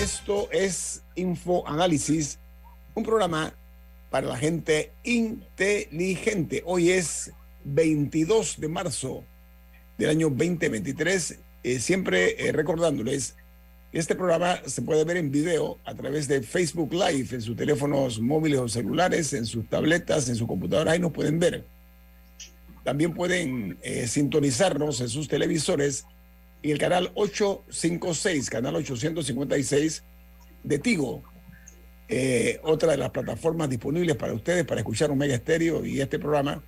Esto es Info Análisis, un programa para la gente inteligente. Hoy es 22 de marzo del año 2023. Eh, siempre eh, recordándoles que este programa se puede ver en video a través de Facebook Live en sus teléfonos móviles o celulares, en sus tabletas, en su computadora. Ahí nos pueden ver. También pueden eh, sintonizarnos en sus televisores y el canal 856, canal 856 de Tigo, eh, otra de las plataformas disponibles para ustedes para escuchar Omega Stereo y este programa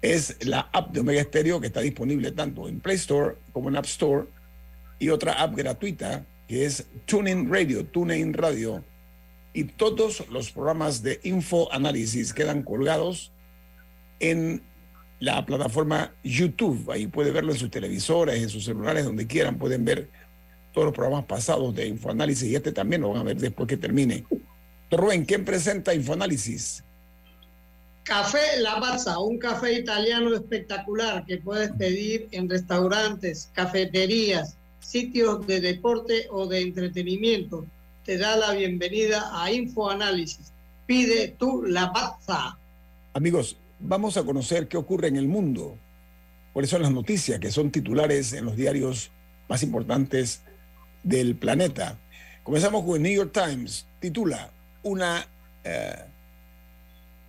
es la app de Omega Stereo que está disponible tanto en Play Store como en App Store y otra app gratuita que es TuneIn Radio, TuneIn Radio. Y todos los programas de Info Análisis quedan colgados en la plataforma YouTube. Ahí puede verlo en sus televisores, en sus celulares, donde quieran. Pueden ver todos los programas pasados de Infoanálisis y este también lo van a ver después que termine. Rubén, ¿quién presenta Infoanálisis? Café Lavazza, un café italiano espectacular que puedes pedir en restaurantes, cafeterías, sitios de deporte o de entretenimiento. Te da la bienvenida a Infoanálisis. Pide tu Lavazza. Amigos, vamos a conocer qué ocurre en el mundo. Cuáles son las noticias que son titulares en los diarios más importantes del planeta. Comenzamos con el New York Times. Titula una eh,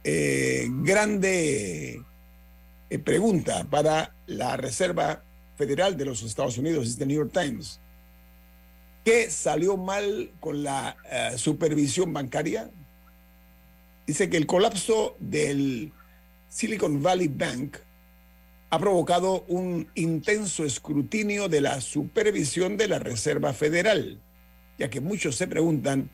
eh, grande eh, pregunta para la Reserva Federal de los Estados Unidos, es el New York Times. ¿Qué salió mal con la supervisión bancaria? Dice que el colapso del Silicon Valley Bank ha provocado un intenso escrutinio de la supervisión de la Reserva Federal, ya que muchos se preguntan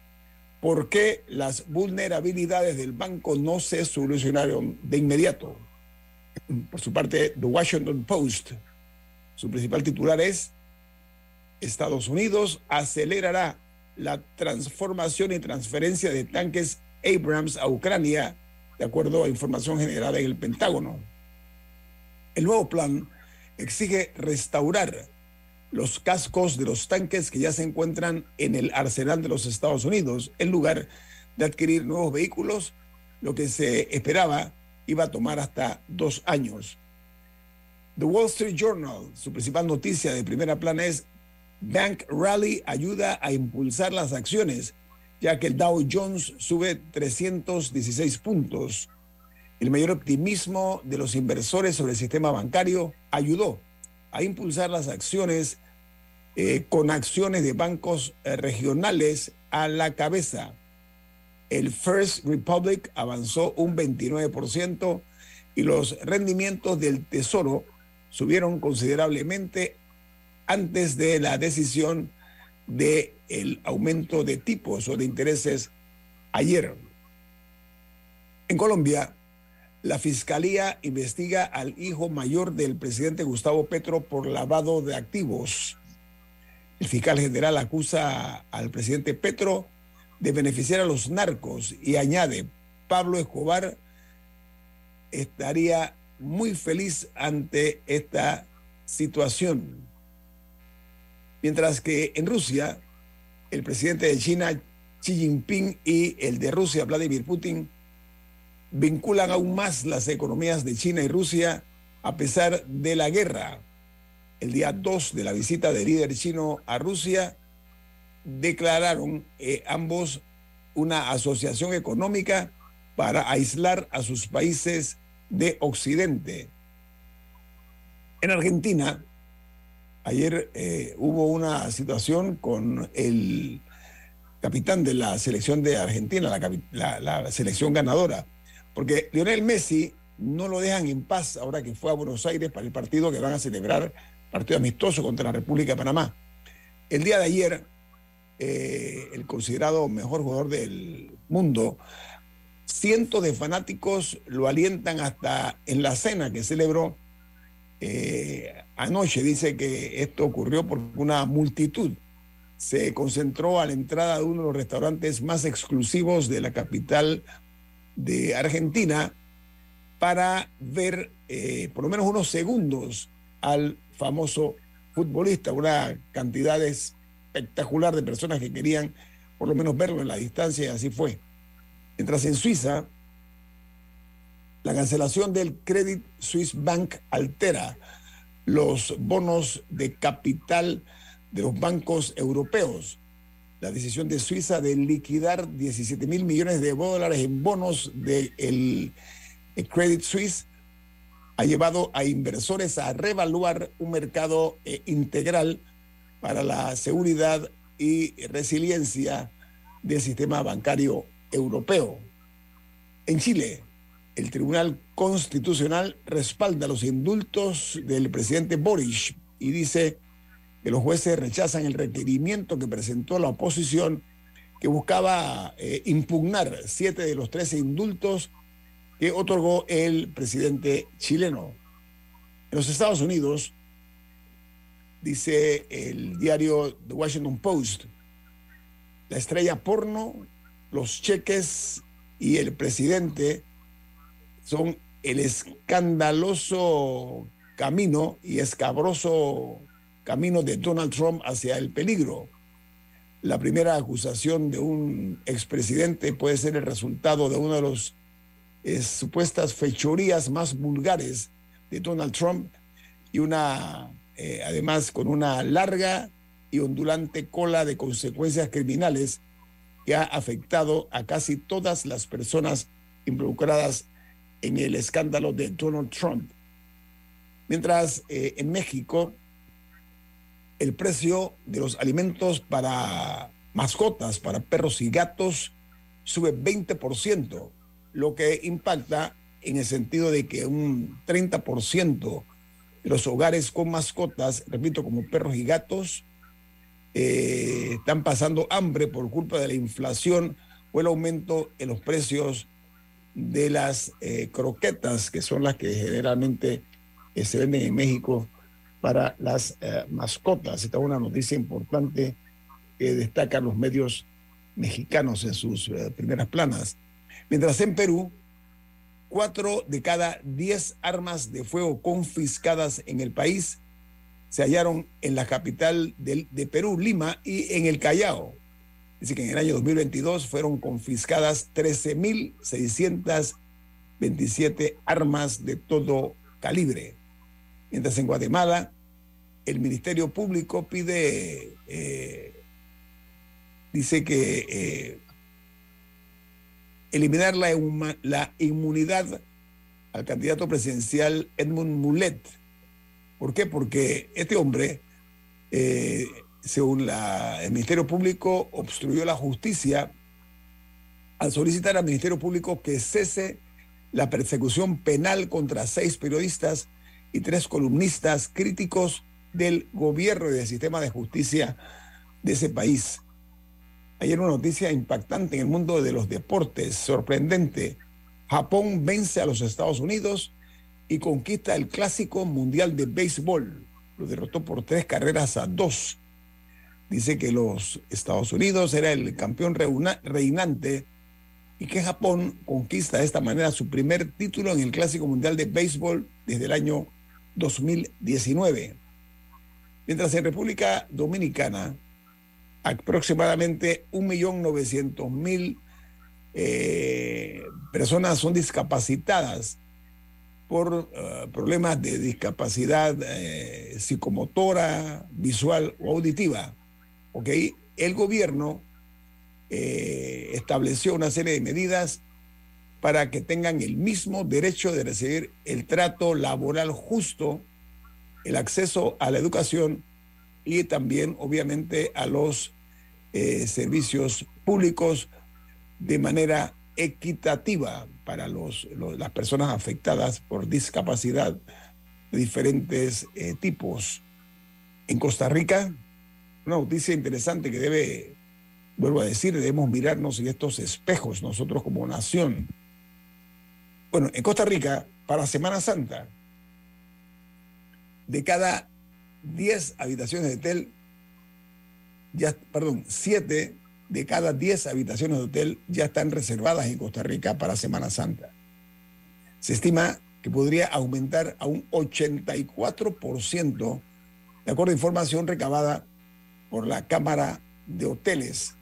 por qué las vulnerabilidades del banco no se solucionaron de inmediato. Por su parte, The Washington Post, su principal titular es Estados Unidos acelerará la transformación y transferencia de tanques Abrams a Ucrania, de acuerdo a información generada en el Pentágono. El nuevo plan exige restaurar los cascos de los tanques que ya se encuentran en el arsenal de los Estados Unidos, en lugar de adquirir nuevos vehículos, lo que se esperaba iba a tomar hasta dos años. The Wall Street Journal, su principal noticia de primera plana es Bank Rally ayuda a impulsar las acciones, ya que el Dow Jones sube 316 puntos. El mayor optimismo de los inversores sobre el sistema bancario ayudó a impulsar las acciones eh, con acciones de bancos eh, regionales a la cabeza. El First Republic avanzó un 29% y los rendimientos del Tesoro subieron considerablemente antes de la decisión de el aumento de tipos o de intereses ayer. En Colombia, la fiscalía investiga al hijo mayor del presidente Gustavo Petro por lavado de activos. El fiscal general acusa al presidente Petro de beneficiar a los narcos y añade, Pablo Escobar estaría muy feliz ante esta situación. Mientras que en Rusia, el presidente de China, Xi Jinping, y el de Rusia, Vladimir Putin, vinculan aún más las economías de China y Rusia a pesar de la guerra. El día 2 de la visita del líder chino a Rusia, declararon eh, ambos una asociación económica para aislar a sus países de Occidente. En Argentina, ayer eh, hubo una situación con el capitán de la selección de Argentina, la, selección ganadora, porque Lionel Messi no lo dejan en paz ahora que fue a Buenos Aires para el partido que van a celebrar, partido amistoso contra la República de Panamá. El día de ayer, eh, el considerado mejor jugador del mundo, cientos de fanáticos lo alientan hasta en la cena que celebró eh, anoche. Dice que esto ocurrió porque una multitud se concentró a la entrada de uno de los restaurantes más exclusivos de la capital de Argentina para ver eh, por lo menos unos segundos al famoso futbolista, una cantidad espectacular de personas que querían por lo menos verlo en la distancia y así fue. Mientras en Suiza, la cancelación del Credit Suisse Bank altera los bonos de capital de los bancos europeos. La decisión de Suiza de liquidar 17 mil millones de dólares en bonos del el Credit Suisse ha llevado a inversores a revaluar un mercado eh, integral para la seguridad y resiliencia del sistema bancario europeo. En Chile, el Tribunal Constitucional respalda los indultos del presidente Boris y dice que los jueces rechazan el requerimiento que presentó la oposición que buscaba eh, impugnar siete de los trece indultos que otorgó el presidente chileno. En los Estados Unidos, dice el diario The Washington Post, la estrella porno, los cheques y el presidente son el escandaloso camino y escabroso camino de Donald Trump hacia el peligro. La primera acusación de un expresidente puede ser el resultado de una de las eh, supuestas fechorías más vulgares de Donald Trump y una, eh, además, con una larga y ondulante cola de consecuencias criminales que ha afectado a casi todas las personas involucradas en el escándalo de Donald Trump. Mientras eh, en México el precio de los alimentos para mascotas, para perros y gatos, sube 20%, lo que impacta en el sentido de que un 30% de los hogares con mascotas, repito, como perros y gatos, eh, están pasando hambre por culpa de la inflación o el aumento en los precios de las eh, croquetas, que son las que generalmente eh, se venden en México para las eh, mascotas. Esta es una noticia importante que destacan los medios mexicanos en sus primeras planas. Mientras en Perú, cuatro de cada diez armas de fuego confiscadas en el país se hallaron en la capital del- de Perú, Lima, y en el Callao. Dice que en el año 2022 fueron confiscadas 13.627 armas de todo calibre. Mientras en Guatemala, el Ministerio Público pide, eh, dice que eh, eliminar la, inmunidad al candidato presidencial Edmund Mulet. ¿Por qué? Porque este hombre, eh, según el Ministerio Público, obstruyó la justicia al solicitar al Ministerio Público que cese la persecución penal contra seis periodistas y tres columnistas críticos del gobierno y del sistema de justicia de ese país. Ayer una noticia impactante en el mundo de los deportes, sorprendente. Japón vence a los Estados Unidos y conquista el clásico mundial de béisbol. Lo derrotó por tres carreras a dos. Dice que los Estados Unidos era el campeón reinante y que Japón conquista de esta manera su primer título en el clásico mundial de béisbol desde el año 2019. Mientras en República Dominicana aproximadamente 1.900.000 eh, personas son discapacitadas por eh, problemas de discapacidad eh, psicomotora, visual o auditiva. ¿Ok? El gobierno eh, estableció una serie de medidas para que tengan el mismo derecho de recibir el trato laboral justo, el acceso a la educación y también, obviamente, a los eh, servicios públicos de manera equitativa para las personas afectadas por discapacidad de diferentes eh, tipos. En Costa Rica, una noticia interesante que debe, vuelvo a decir, debemos mirarnos en estos espejos nosotros como nación. Bueno, en Costa Rica, para Semana Santa, de cada 10 habitaciones de hotel, ya, perdón, 7 de cada 10 habitaciones de hotel ya están reservadas en Costa Rica para Semana Santa. Se estima que podría aumentar a un 84%, de acuerdo a información recabada por la Cámara de Hoteles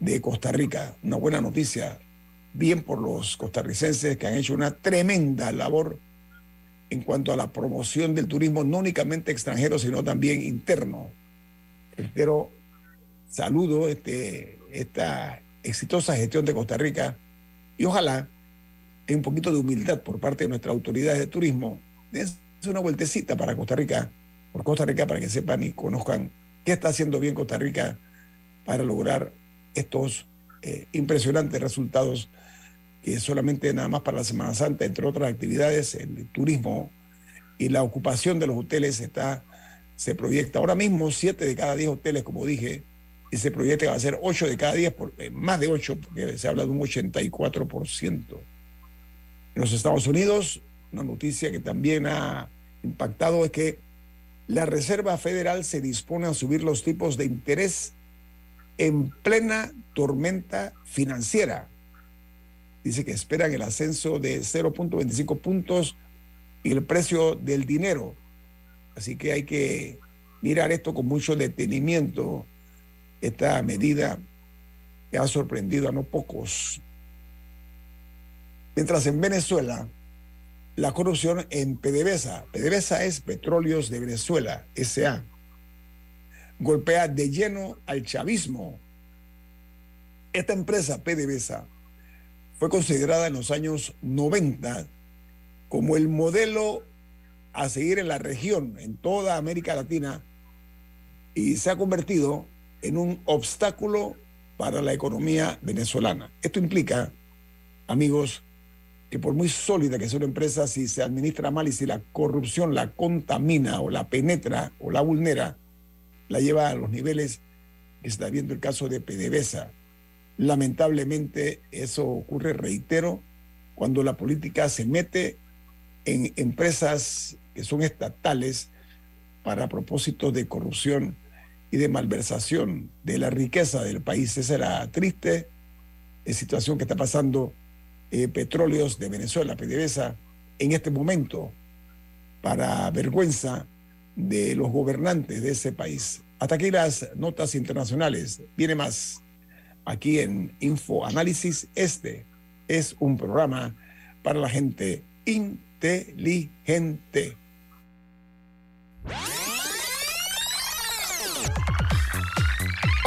de Costa Rica. Una buena noticia, bien por los costarricenses que han hecho una tremenda labor en cuanto a la promoción del turismo, no únicamente extranjero, sino también interno. Reitero, saludo este, esta exitosa gestión de Costa Rica y ojalá que un poquito de humildad por parte de nuestras autoridades de turismo. Dense una vueltecita para Costa Rica, por Costa Rica, para que sepan y conozcan qué está haciendo bien Costa Rica para lograr estos eh, impresionantes resultados que solamente nada más para la Semana Santa, entre otras actividades, el turismo y la ocupación de los hoteles está, se proyecta ahora mismo 7 de cada 10 hoteles, como dije, y se proyecta que va a ser 8 de cada 10, por, eh, más de 8, porque se habla de un 84%. En los Estados Unidos, una noticia que también ha impactado es que la Reserva Federal se dispone a subir los tipos de interés en plena tormenta financiera. Dice que esperan el ascenso de 0.25 puntos y el precio del dinero. Así que hay que mirar esto con mucho detenimiento, esta medida ha sorprendido a no pocos. Mientras en Venezuela, la corrupción en PDVSA, PDVSA es Petróleos de Venezuela, SA, golpea de lleno al chavismo. Esta empresa, PDVSA, fue considerada en los años 90 como el modelo a seguir en la región, en toda América Latina, y se ha convertido en un obstáculo para la economía venezolana. Esto implica, amigos, que por muy sólida que sea una empresa, si se administra mal y si la corrupción la contamina o la penetra o la vulnera, la lleva a los niveles que está viendo el caso de PDVSA. Lamentablemente eso ocurre, reitero, cuando la política se mete en empresas que son estatales para propósitos de corrupción y de malversación de la riqueza del país. Esa es la triste eh, situación que está pasando eh, Petróleos de Venezuela, PDVSA, en este momento, para vergüenza de los gobernantes de ese país. Hasta aquí las notas internacionales. Viene más aquí en Info Análisis. Este es un programa para la gente inteligente.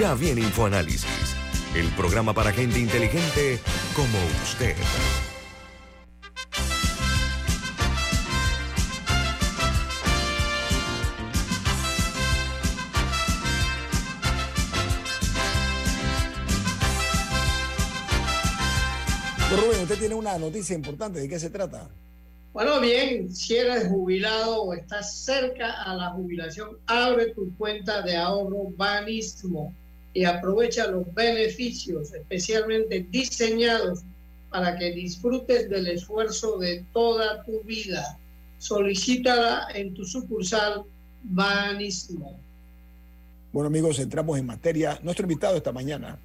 Ya viene InfoAnálisis, el programa para gente inteligente como usted. Rubén, usted tiene una noticia importante. ¿De qué se trata? Bueno, bien, si eres jubilado o estás cerca a la jubilación, abre tu cuenta de ahorro Banismo y aprovecha los beneficios especialmente diseñados para que disfrutes del esfuerzo de toda tu vida. Solicítala en tu sucursal Banismo. Bueno, amigos, entramos en materia. Nuestro invitado esta mañana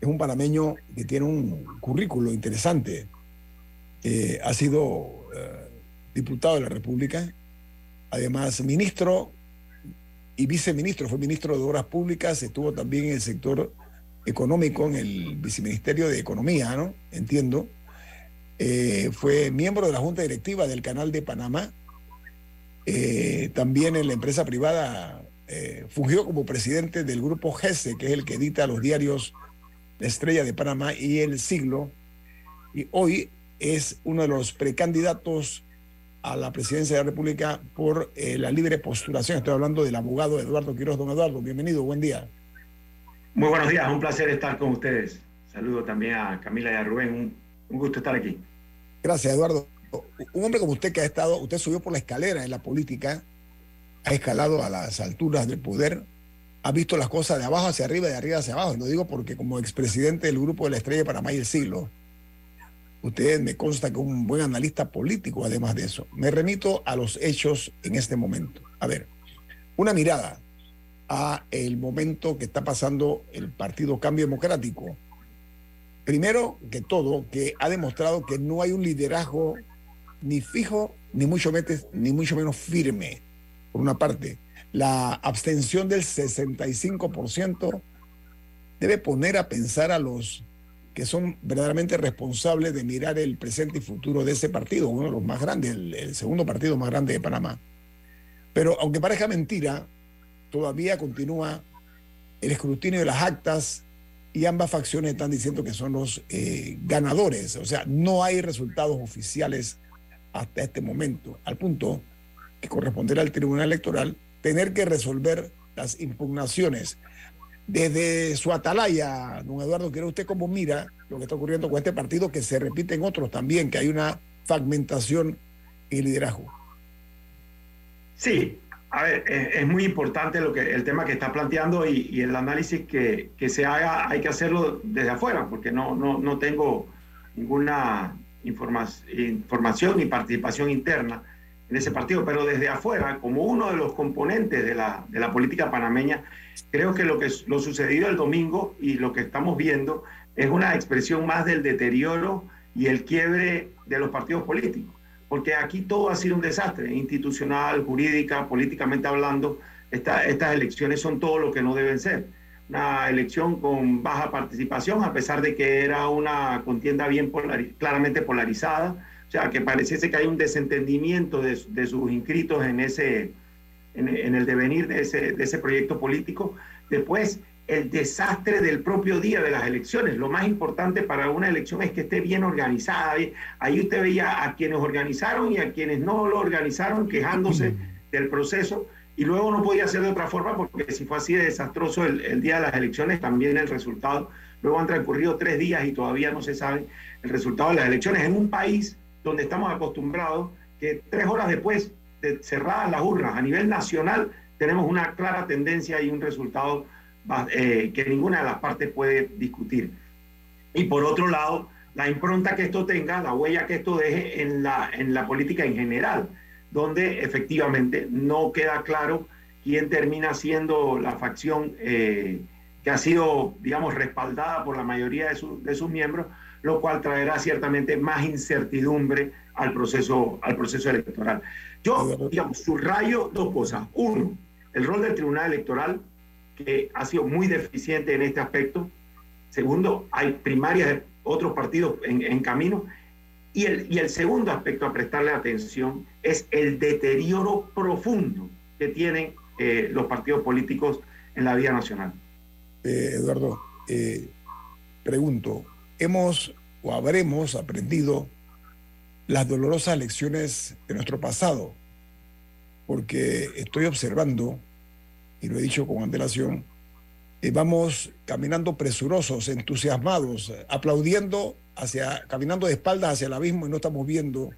es un panameño que tiene un currículo interesante. Eh, ha sido eh, diputado de la República, además ministro y viceministro, fue ministro de Obras Públicas, estuvo también en el sector económico, en el viceministerio de Economía, ¿no? Entiendo. Eh, fue miembro de la Junta Directiva del Canal de Panamá. también en la empresa privada fungió como presidente del grupo GESE, que es el que edita los diarios la estrella de Panamá y el siglo. Y hoy es uno de los precandidatos a la presidencia de la República por eh, la libre postulación. Estoy hablando del abogado Eduardo Quiroz. Don Eduardo, bienvenido, buen día. Muy buenos días, un placer estar con ustedes. Saludo también a Camila y a Rubén, un, un gusto estar aquí. Gracias, Eduardo. Un hombre como usted que ha estado, usted subió por la escalera en la política, ha escalado a las alturas del poder, ha visto las cosas de abajo hacia arriba y de arriba hacia abajo. Lo digo porque como expresidente del Grupo de la Estrella de Panamá y el Siglo, usted me consta que un buen analista político además de eso. Me remito a los hechos en este momento. A ver, una mirada a el momento que está pasando el Partido Cambio Democrático. Primero que todo, que ha demostrado que no hay un liderazgo ni fijo, ni mucho, ni mucho menos firme, por una parte la abstención del 65% debe poner a pensar a los que son verdaderamente responsables de mirar el presente y futuro de ese partido, uno de los más grandes, el, segundo partido más grande de Panamá. Pero aunque parezca mentira, todavía continúa el escrutinio de las actas y ambas facciones están diciendo que son los eh, ganadores. O sea, no hay resultados oficiales hasta este momento, al punto que corresponderá al Tribunal Electoral tener que resolver las impugnaciones. Desde su atalaya, don Eduardo, quiero usted cómo mira lo que está ocurriendo con este partido, que se repite en otros también, que hay una fragmentación en liderazgo. Sí, a ver, es, muy importante lo que, el tema que está planteando y, el análisis que, se haga, hay que hacerlo desde afuera, porque no, no, no tengo ninguna información ni participación interna en ese partido, pero desde afuera, como uno de los componentes de la, de la política panameña, creo que lo, que lo sucedido el domingo y lo que estamos viendo es una expresión más del deterioro y el quiebre de los partidos políticos, porque aquí todo ha sido un desastre, institucional, jurídica, políticamente hablando, esta, estas elecciones son todo lo que no deben ser. Una elección con baja participación, a pesar de que era una contienda bien claramente polarizada, sea, que pareciese que hay un desentendimiento de, sus inscritos en, ese, en, el devenir de ese, de ese proyecto político. Después, el desastre del propio día de las elecciones. Lo más importante para una elección es que esté bien organizada. Ahí usted veía a quienes organizaron y a quienes no lo organizaron quejándose del proceso y luego no podía ser de otra forma porque si fue así de desastroso el, el, día de las elecciones, también el resultado. Luego han transcurrido tres días y todavía no se sabe el resultado de las elecciones en un país donde estamos acostumbrados que tres horas después de cerradas las urnas a nivel nacional tenemos una clara tendencia y un resultado eh, que ninguna de las partes puede discutir. Y por otro lado, la impronta que esto tenga, la huella que esto deje en la, en la política en general, donde efectivamente no queda claro quién termina siendo la facción eh, que ha sido, digamos, respaldada por la mayoría de, de sus miembros, lo cual traerá ciertamente más incertidumbre al proceso, al proceso electoral. Yo, digamos, subrayo dos cosas. Uno, el rol del Tribunal Electoral, que ha sido muy deficiente en este aspecto. Segundo, hay primarias de otros partidos en, camino. Y el, y el segundo aspecto a prestarle atención es el deterioro profundo que tienen eh, los partidos políticos en la vida nacional. Eh, Eduardo, eh, pregunto, hemos o habremos aprendido las dolorosas lecciones de nuestro pasado, porque estoy observando, y lo he dicho con antelación, eh, vamos caminando presurosos, entusiasmados, aplaudiendo, hacia, caminando de espaldas hacia el abismo y no estamos viendo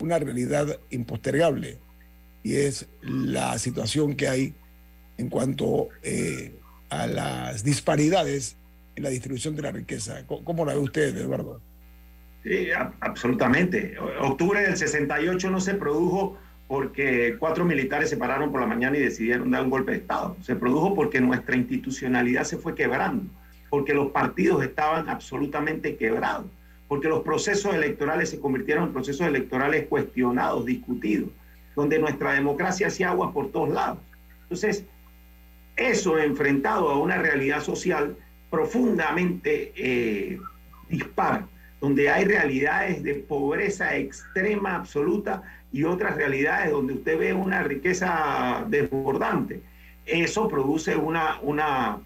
una realidad impostergable. Y es la situación que hay en cuanto eh, a las disparidades en la distribución de la riqueza. ¿Cómo, la ve usted, Eduardo? Sí, absolutamente. Octubre del 68 no se produjo porque cuatro militares se pararon por la mañana y decidieron dar un golpe de Estado. Se produjo porque nuestra institucionalidad se fue quebrando, porque los partidos estaban absolutamente quebrados, porque los procesos electorales se convirtieron en procesos electorales cuestionados, discutidos, donde nuestra democracia hacía agua por todos lados. Entonces, eso enfrentado a una realidad social profundamente eh, dispar, donde hay realidades de pobreza extrema, absoluta, y otras realidades donde usted ve una riqueza desbordante. Eso produce una, una,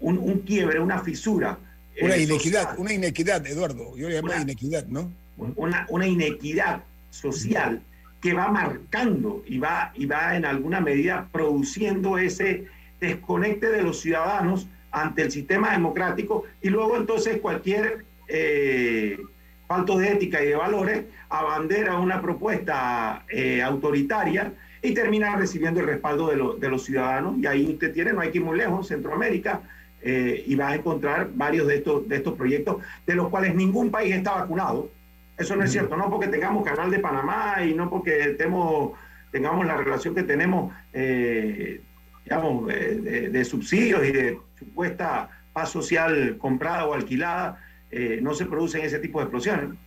un, un quiebre, una fisura. eh, Una inequidad, social una inequidad, Eduardo. Yo le llamo Una- inequidad, ¿no? una, una inequidad social que va marcando y va, y va en alguna medida produciendo ese desconecte de los ciudadanos ante el sistema democrático y luego entonces cualquier eh, falto de ética y de valores abandera una propuesta eh, autoritaria y termina recibiendo el respaldo de, lo- de los ciudadanos y ahí usted tiene, no hay que ir muy lejos, Centroamérica, eh, y va a encontrar varios de estos, de estos proyectos de los cuales ningún país está vacunado. Eso no es cierto, no porque tengamos canal de Panamá y no porque tengamos, tengamos la relación que tenemos, eh, digamos, eh, de, de subsidios y de supuesta paz social comprada o alquilada, eh, no se producen ese tipo de explosiones.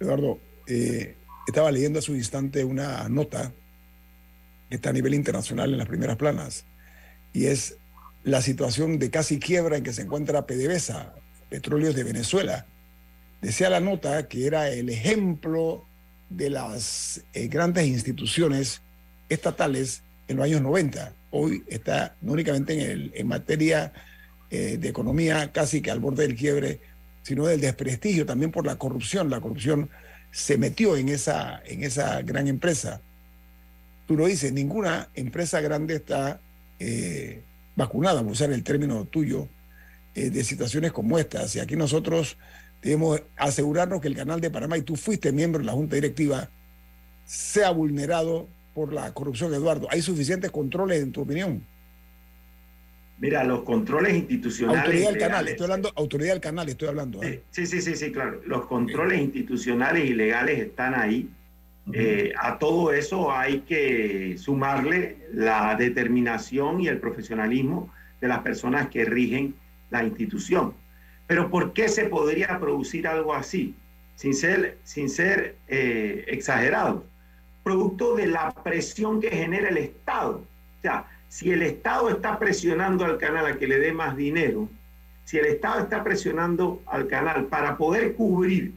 Eduardo, eh, estaba leyendo hace un instante una nota que está a nivel internacional en las primeras planas y es la situación de casi quiebra en que se encuentra PDVSA, Petróleos de Venezuela. Decía la nota que era el ejemplo de las eh, grandes instituciones estatales en los años 90. Hoy está no únicamente en, el, en materia eh, de economía casi que al borde del quiebre, sino del desprestigio también por la corrupción. La corrupción se metió en esa, en esa gran empresa. Tú lo dices, ninguna empresa grande está eh, vacunada, a usar el término tuyo, eh, de situaciones como estas. Y aquí nosotros debemos asegurarnos que el canal de Panamá, y tú fuiste miembro de la Junta Directiva, sea vulnerado por la corrupción, Eduardo. ¿Hay suficientes controles, en tu opinión? Mira, los controles institucionales. Autoridad del canal, estoy hablando, autoridad del canal, estoy hablando. ¿eh? Sí, sí, sí, sí, claro. Los controles institucionales y legales están ahí. Eh, a todo eso hay que sumarle la determinación y el profesionalismo de las personas que rigen la institución. Pero ¿por qué se podría producir algo así? Sin ser, sin ser eh, exagerado. Producto de la presión que genera el Estado. O sea, si el Estado está presionando al canal a que le dé más dinero, si el Estado está presionando al canal para poder cubrir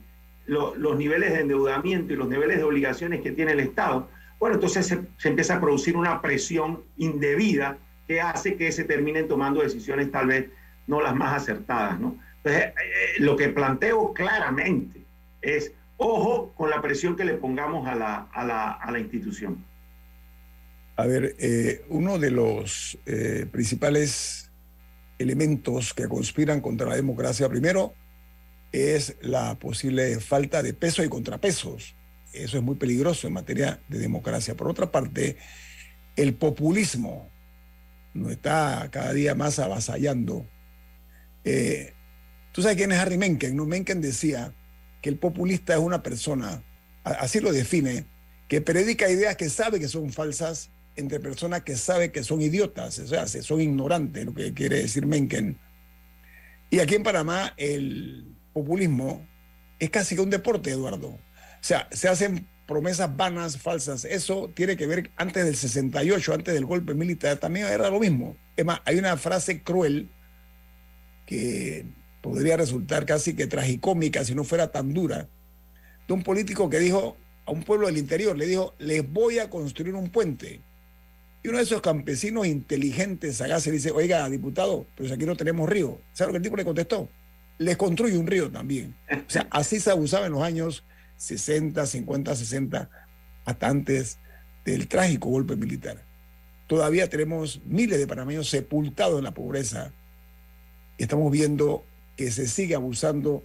lo- los niveles de endeudamiento y los niveles de obligaciones que tiene el Estado, bueno, entonces se, se empieza a producir una presión indebida que hace que se terminen tomando decisiones tal vez no las más acertadas, ¿no? Entonces, eh, eh, lo que planteo claramente es, ojo con la presión que le pongamos a la, a la, a la institución. A ver, eh, uno de los eh, principales elementos que conspiran contra la democracia, primero, es la posible falta de peso y contrapesos. Eso es muy peligroso en materia de democracia. Por otra parte, el populismo nos está cada día más avasallando. Eh, Tú sabes quién es Harry Mencken, ¿no? Mencken decía que el populista es una persona, así lo define, que predica ideas que sabe que son falsas entre personas que sabe que son idiotas, o sea, se- son ignorantes, lo que quiere decir Mencken. Y aquí en Panamá el populismo es casi que un deporte, Eduardo. O sea, se hacen promesas vanas, falsas. Eso tiene que ver antes del 68, antes del golpe militar, también era lo mismo. Es más, hay una frase cruel que podría resultar casi que tragicómica si no fuera tan dura, de un político que dijo a un pueblo del interior, le dijo, les voy a construir un puente. Y uno de esos campesinos inteligentes, sagaces, dice, oiga, diputado, pero si aquí no tenemos río. ¿Sabe lo que el tipo le contestó? Les construye un río también. O sea, así se abusaba en los años 60, 50, 60, hasta antes del trágico golpe militar. todavía tenemos miles de panameños sepultados en la pobreza y estamos viendo que se sigue abusando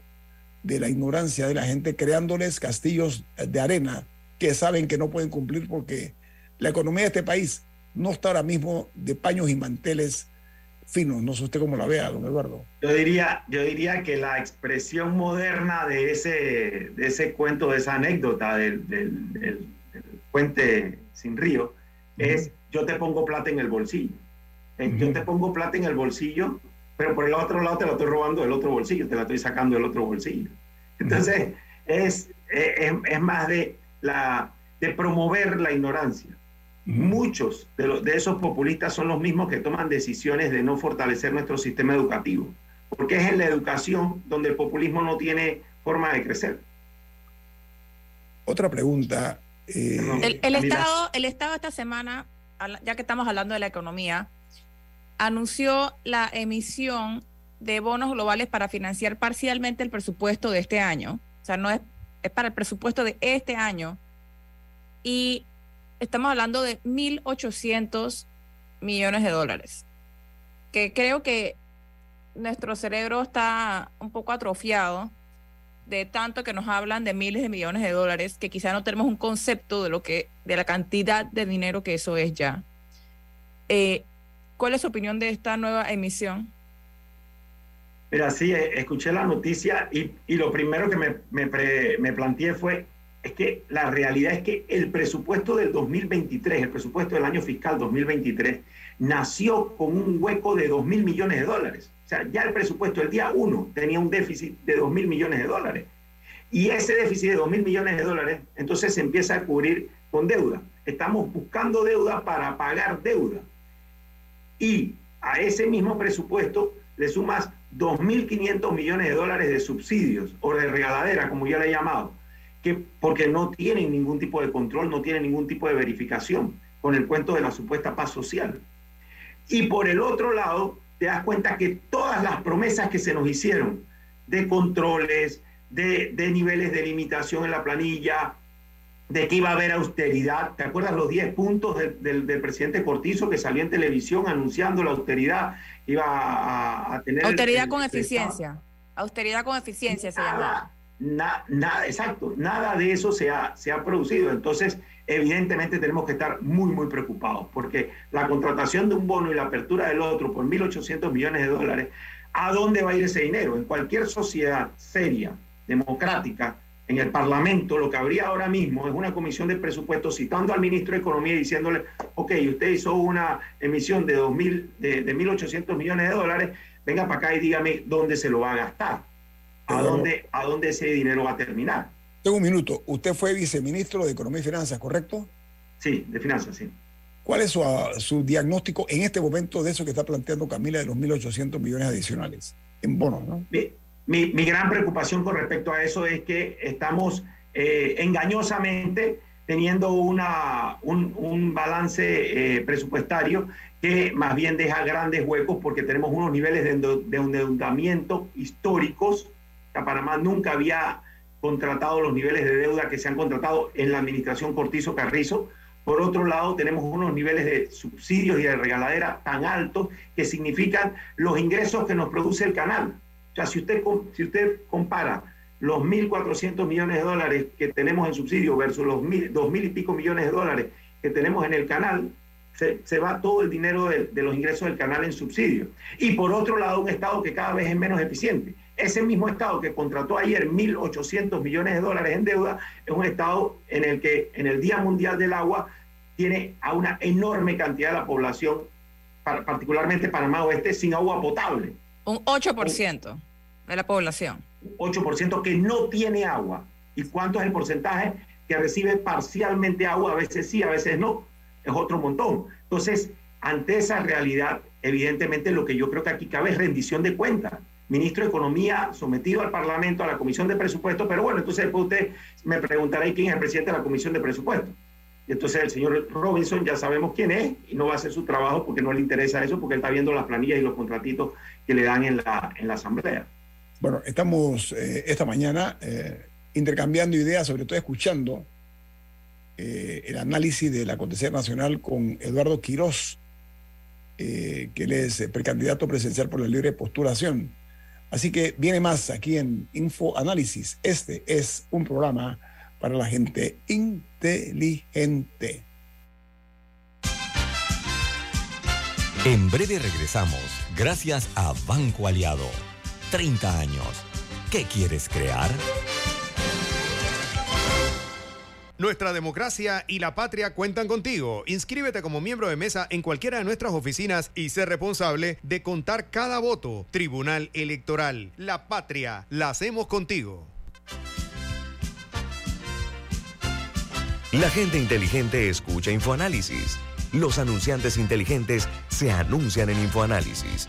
de la ignorancia de la gente, creándoles castillos de arena que saben que no pueden cumplir porque la economía de este país no está ahora mismo de paños y manteles finos. No sé usted cómo la vea, don Eduardo. Yo diría, yo diría que la expresión moderna de ese, de ese cuento, de esa anécdota del, del, del- del puente sin río, es yo te pongo plata en el bolsillo. Eh, Yo te pongo plata en el bolsillo, pero por el otro lado te la estoy robando del otro bolsillo, te la estoy sacando del otro bolsillo. Entonces, es, es, es más de, la, de promover la ignorancia. Muchos de, los, de esos populistas son los mismos que toman decisiones de no fortalecer nuestro sistema educativo, porque es en la educación donde el populismo no tiene forma de crecer. Otra pregunta. eh. El. Estado, el Estado esta semana, ya que estamos hablando de la economía, anunció la emisión de bonos globales para financiar parcialmente el presupuesto de este año. O sea, no es, es para el presupuesto de este año. Y estamos hablando de 1.800 millones de dólares. Que creo que nuestro cerebro está un poco atrofiado de tanto que nos hablan de miles de millones de dólares, que quizá no tenemos un concepto de lo que, de la cantidad de dinero que eso es ya. Eh, ¿Cuál es su opinión de esta nueva emisión? Mira, sí, eh, escuché la noticia y, y lo primero que me, me, me planteé fue, es que la realidad es que el presupuesto del 2023, el presupuesto del año fiscal 2023, nació con un hueco de 2 mil millones de dólares. O sea, ya el presupuesto el día 1 tenía un déficit de 2 mil millones de dólares. Y ese déficit de 2 mil millones de dólares, entonces se empieza a cubrir con deuda. Estamos buscando deuda para pagar deuda. Y a ese mismo presupuesto le sumas 2.500 millones de dólares de subsidios o de regaladera, como yo le he llamado, que porque no tienen ningún tipo de control, no tienen ningún tipo de verificación con el cuento de la supuesta paz social. Y por el otro lado, te das cuenta que todas las promesas que se nos hicieron de controles, de, de niveles de limitación en la planilla, de que iba a haber austeridad. ¿Te acuerdas los 10 puntos del, presidente Cortizo que salió en televisión anunciando la austeridad? Iba a, a tener... Austeridad el- con el eficiencia. Austeridad con eficiencia se llama. Nada, na- nada, exacto, nada de eso se ha, se ha producido. Entonces, evidentemente tenemos que estar muy, muy preocupados, porque la contratación de un bono y la apertura del otro por 1.800 millones de dólares, ¿a dónde va a ir ese dinero? En cualquier sociedad seria, democrática, en el Parlamento, lo que habría ahora mismo es una comisión de presupuestos citando al ministro de Economía y diciéndole, ok, usted hizo una emisión de 2.000, de, de 1.800 millones de dólares, venga para acá y dígame dónde se lo va a gastar, a dónde, a dónde ese dinero va a terminar. Tengo un minuto. Usted fue viceministro de Economía y Finanzas, ¿correcto? Sí, de finanzas, sí. ¿Cuál es su, ah, su diagnóstico en este momento de eso que está planteando Camila de los 1.800 millones adicionales en bonos? ¿no? Mi, mi- gran preocupación con respecto a eso es que estamos eh, engañosamente teniendo una, un, balance eh, presupuestario que más bien deja grandes huecos porque tenemos unos niveles de, de endeudamiento históricos. que Panamá nunca había contratado los niveles de deuda que se han contratado en la administración Cortizo Carrizo. Por otro lado, tenemos unos niveles de subsidios y de regaladera tan altos que significan los ingresos que nos produce el canal. O sea, si usted, si usted compara los 1.400 millones de dólares que tenemos en subsidio versus los mil- 2.000 y pico millones de dólares que tenemos en el canal, se, se va todo el dinero de, de los ingresos del canal en subsidio. Y por otro lado, un Estado que cada vez es menos eficiente. Ese mismo Estado que contrató ayer 1.800 millones de dólares en deuda es un Estado en el que en el Día Mundial del Agua tiene a una enorme cantidad de la población, par- particularmente Panamá Oeste, sin agua potable. Un 8% de la población. 8% que no tiene agua. ¿Y cuánto es el porcentaje que recibe parcialmente agua? A veces sí, a veces no. Es otro montón. Entonces, ante esa realidad, evidentemente lo que yo creo que aquí cabe es rendición de cuentas. Ministro de Economía sometido al Parlamento, a la Comisión de Presupuestos, pero bueno, entonces después usted me preguntará ¿y quién es el presidente de la Comisión de Presupuestos. Y entonces el señor Robinson ya sabemos quién es y no va a hacer su trabajo porque no le interesa eso, porque él está viendo las planillas y los contratitos que le dan en la, en la Asamblea. Bueno, estamos eh, esta mañana eh, intercambiando ideas, sobre todo escuchando eh, el análisis del acontecer nacional con Eduardo Quirós, que él es precandidato presidencial por la libre postulación. Así que viene más aquí en Info Análisis. Este es un programa para la gente inteligente. En breve regresamos, gracias a Banco Aliado. 30 años. ¿Qué quieres crear? Nuestra democracia y la patria cuentan contigo. Inscríbete como miembro de mesa en cualquiera de nuestras oficinas y sé responsable de contar cada voto. Tribunal Electoral. La patria. La hacemos contigo. La gente inteligente escucha InfoAnálisis. Los anunciantes inteligentes se anuncian en InfoAnálisis.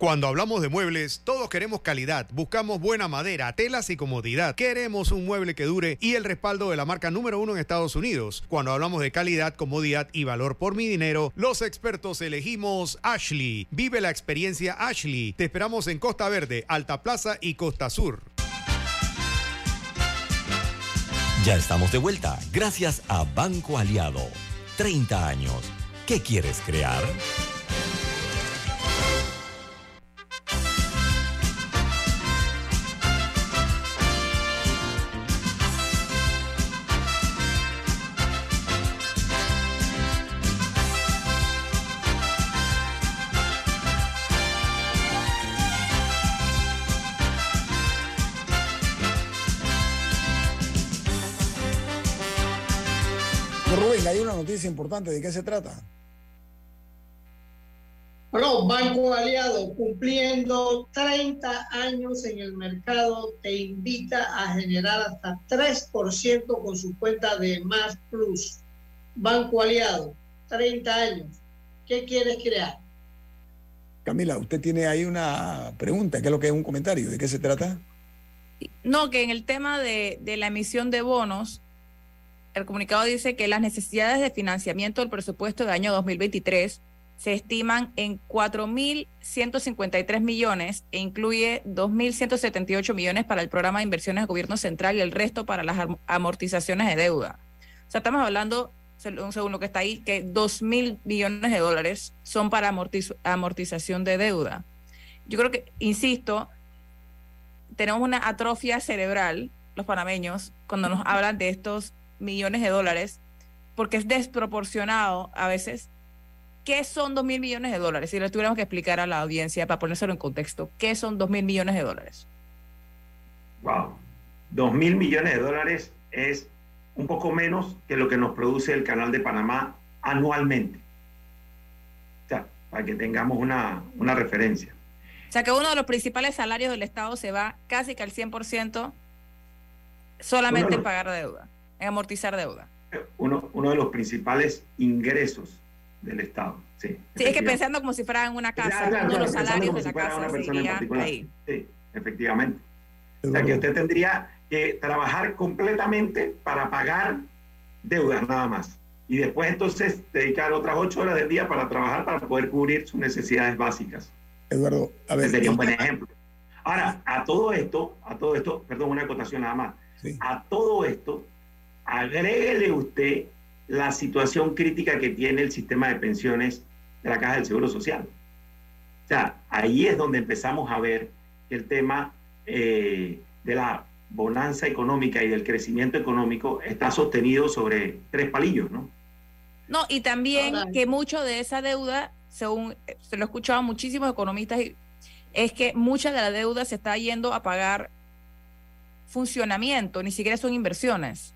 Cuando hablamos de muebles, todos queremos calidad, buscamos buena madera, telas y comodidad. Queremos un mueble que dure y el respaldo de la marca número uno en Estados Unidos. Cuando hablamos de calidad, comodidad y valor por mi dinero, los expertos elegimos Ashley. Vive la experiencia Ashley. Te esperamos en Costa Verde, Alta Plaza y Costa Sur. Ya estamos de vuelta, gracias a Banco Aliado. 30 años. ¿Qué quieres crear? Rubén, hay una noticia importante. ¿De qué se trata? Bueno, Banco Aliado, cumpliendo 30 años en el mercado, te invita a generar hasta 3% con su cuenta de Más Plus. Banco Aliado, 30 años. ¿Qué quieres crear? Camila, usted tiene ahí una pregunta. ¿Qué es lo que es un comentario? ¿De qué se trata? No, que en el tema de, de la emisión de bonos, el comunicado dice que las necesidades de financiamiento del presupuesto del año 2023 se estiman en 4.153 millones e incluye 2.178 millones para el programa de inversiones del gobierno central y el resto para las am- amortizaciones de deuda. O sea, estamos hablando, según lo que está ahí, que 2.000 millones de dólares son para amortiz- amortización de deuda. Yo creo que, insisto, tenemos una atrofia cerebral, los panameños, cuando nos hablan de estos millones de dólares, porque es desproporcionado a veces. ¿Qué son dos mil millones de dólares? Si le tuviéramos que explicar a la audiencia para ponérselo en contexto, ¿qué son dos mil millones de dólares? Wow. Dos mil millones de dólares es un poco menos que lo que nos produce el Canal de Panamá anualmente. O sea, para que tengamos una, una referencia. O sea, que uno de los principales salarios del Estado se va casi que al 100% solamente en pagar deuda, en amortizar deuda. Uno, uno de los principales ingresos del Estado. Sí, Sí, es que pensando como si fuera en una casa, Claro, claro, uno de los salarios de la como si fuera una casa persona en seguiría particular. ahí. Sí, efectivamente. O sea, que usted tendría que trabajar completamente para pagar deudas nada más. Y después entonces dedicar otras ocho horas del día para trabajar para poder cubrir sus necesidades básicas. Eduardo, a ver. Sería un buen ejemplo. Ahora, a todo esto, a todo esto, perdón, una acotación nada más. A todo esto, agréguele usted la situación crítica que tiene el sistema de pensiones de la Caja del Seguro Social. O sea, ahí es donde empezamos a ver que el tema eh, de la bonanza económica y del crecimiento económico está sostenido sobre tres palillos, ¿no? No, y también Ahora- que mucho de esa deuda, según eh, se lo he escuchado a muchísimos economistas, es que mucha de la deuda se está yendo a pagar funcionamiento, ni siquiera son inversiones.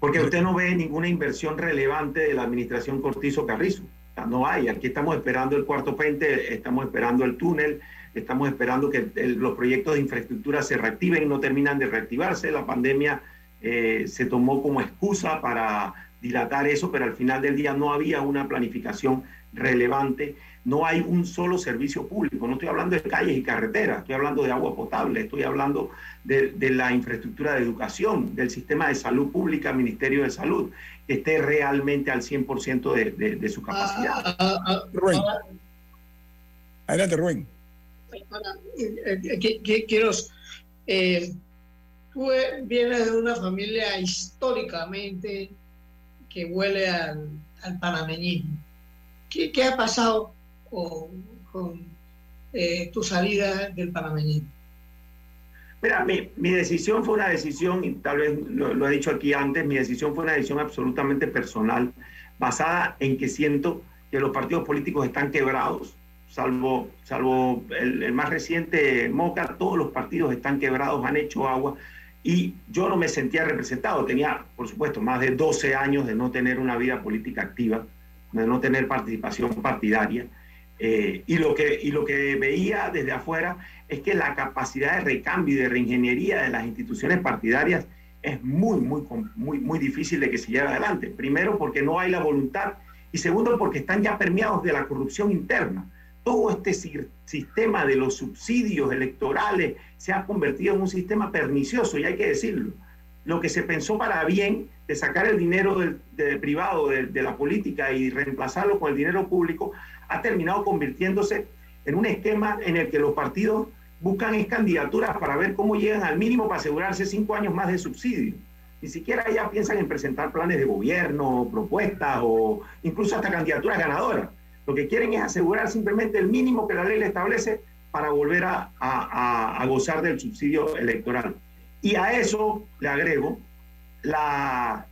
Porque usted no ve ninguna inversión relevante de la administración Cortizo Carrizo. No hay. Aquí estamos esperando el cuarto puente, estamos esperando el túnel, estamos esperando que los proyectos de infraestructura se reactiven y no terminan de reactivarse. La pandemia eh, se tomó como excusa para dilatar eso, pero al final del día no había una planificación relevante no hay un solo servicio público. No estoy hablando de calles y carreteras, estoy hablando de agua potable, estoy hablando de, de la infraestructura de educación, del sistema de salud pública, Ministerio de Salud, que esté realmente al 100% de, de, de su capacidad. Ah, ah, ah, Rubén. ahora, Adelante, Rubén. eh, eh, que- que- quiero, eh, tú eh, vienes de una familia históricamente que huele al, al panameñismo. ¿Qué, qué ha pasado con, con, eh, tu salida del panameñismo? Mira, mi, mi decisión fue una decisión, y tal vez lo, lo he dicho aquí antes, mi decisión fue una decisión absolutamente personal, basada en que siento que los partidos políticos están quebrados, salvo, salvo el, el más reciente Moca, todos los partidos están quebrados, han hecho agua, y yo no me sentía representado. Tenía, por supuesto, más de 12 años de no tener una vida política activa, de no tener participación partidaria. Eh, y, lo que, y lo que veía desde afuera es que la capacidad de recambio y de reingeniería de las instituciones partidarias es muy, muy, muy, muy difícil de que se lleve adelante. Primero, porque no hay la voluntad y segundo, porque están ya permeados de la corrupción interna. Todo este si- sistema de los subsidios electorales se ha convertido en un sistema pernicioso y hay que decirlo. Lo que se pensó para bien de sacar el dinero del, privado de, la política y reemplazarlo con el dinero público ha terminado convirtiéndose en un esquema en el que los partidos buscan es candidaturas para ver cómo llegan al mínimo para asegurarse cinco años más de subsidio. Ni siquiera ya piensan en presentar planes de gobierno, propuestas o incluso hasta candidaturas ganadoras. Lo que quieren es asegurar simplemente el mínimo que la ley le establece para volver a gozar del subsidio electoral. Y a eso le agrego la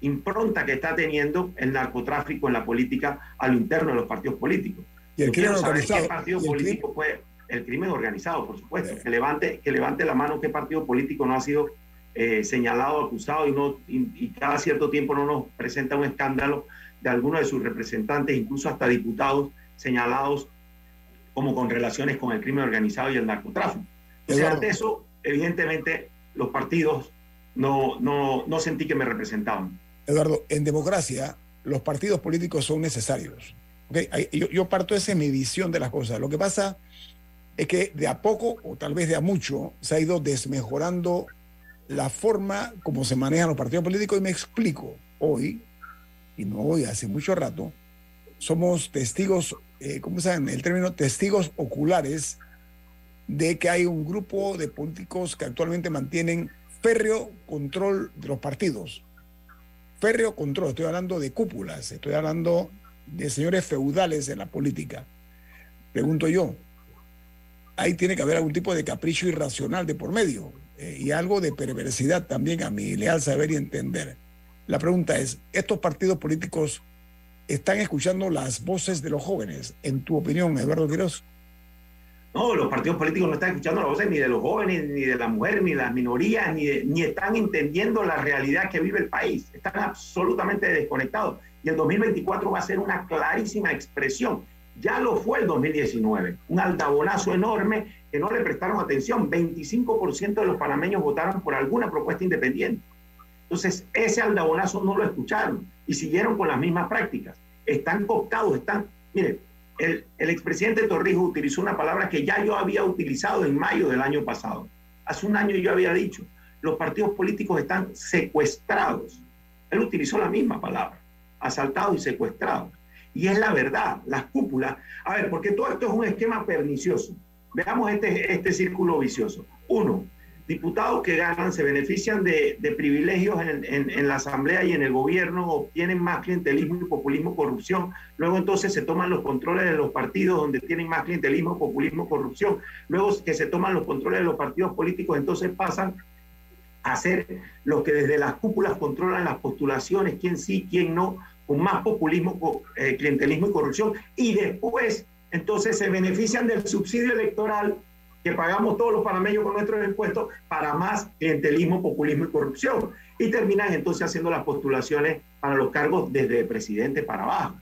impronta que está teniendo el narcotráfico en la política a lo interno de los partidos políticos. Y el Yo crimen quiero saber organizado. ¿Qué partido el político fue el crimen organizado, por supuesto? Que levante, que levante la mano qué partido político no ha sido eh, señalado, acusado y, no, y, y cada cierto tiempo no nos presenta un escándalo de alguno de sus representantes, incluso hasta diputados señalados como con relaciones con el crimen organizado y el narcotráfico. O sea, ante eso, evidentemente, los partidos no, no, no sentí que me representaban. Eduardo, en democracia los partidos políticos son necesarios. ¿ok? Ahí- Yo, yo parto esa es mi visión de las cosas. Lo que pasa es que de a poco, o tal vez de a mucho, se ha ido desmejorando la forma como se manejan los partidos políticos y me explico. Hoy, y no hoy, hace mucho rato, somos testigos, eh, ¿cómo llama el término? Testigos oculares de que hay un grupo de políticos que actualmente mantienen férreo control de los partidos. Férreo control, estoy hablando de cúpulas, estoy hablando de señores feudales en la política. Pregunto yo, ahí tiene que haber algún tipo de capricho irracional de por medio eh, y algo de perversidad también a mi leal saber y entender. La pregunta es, ¿estos partidos políticos están escuchando las voces de los jóvenes? En tu opinión, Eduardo Quiroz. No, los partidos políticos no están escuchando las voces ni de los jóvenes, ni de las mujeres, ni de las minorías, ni, están entendiendo la realidad que vive el país. Están absolutamente desconectados. Y el 2024 va a ser una clarísima expresión. Ya lo fue el 2019, un aldabonazo enorme que no le prestaron atención. 25% de los panameños votaron por alguna propuesta independiente. Entonces, ese aldabonazo no lo escucharon y siguieron con las mismas prácticas. Están cooptados, están... Miren, el, el expresidente Torrijos utilizó una palabra que ya yo había utilizado en mayo del año pasado. Hace un año yo había dicho, los partidos políticos están secuestrados. Él utilizó la misma palabra, asaltados y secuestrados. Y es la verdad, las cúpulas. A ver, porque todo esto es un esquema pernicioso. Veamos este, este círculo vicioso. Uno, diputados que ganan se benefician de, privilegios en, la Asamblea y en el gobierno, obtienen más clientelismo y populismo, corrupción. Luego entonces se toman los controles de los partidos donde tienen más clientelismo, populismo, corrupción. Luego que se toman los controles de los partidos políticos, entonces pasan a ser los que desde las cúpulas controlan las postulaciones, quién sí, quién no, con más populismo, eh, clientelismo y corrupción. Y después entonces se benefician del subsidio electoral pagamos todos los panameños con nuestros impuestos para más clientelismo, populismo y corrupción. Y terminan entonces haciendo las postulaciones para los cargos desde presidente para abajo.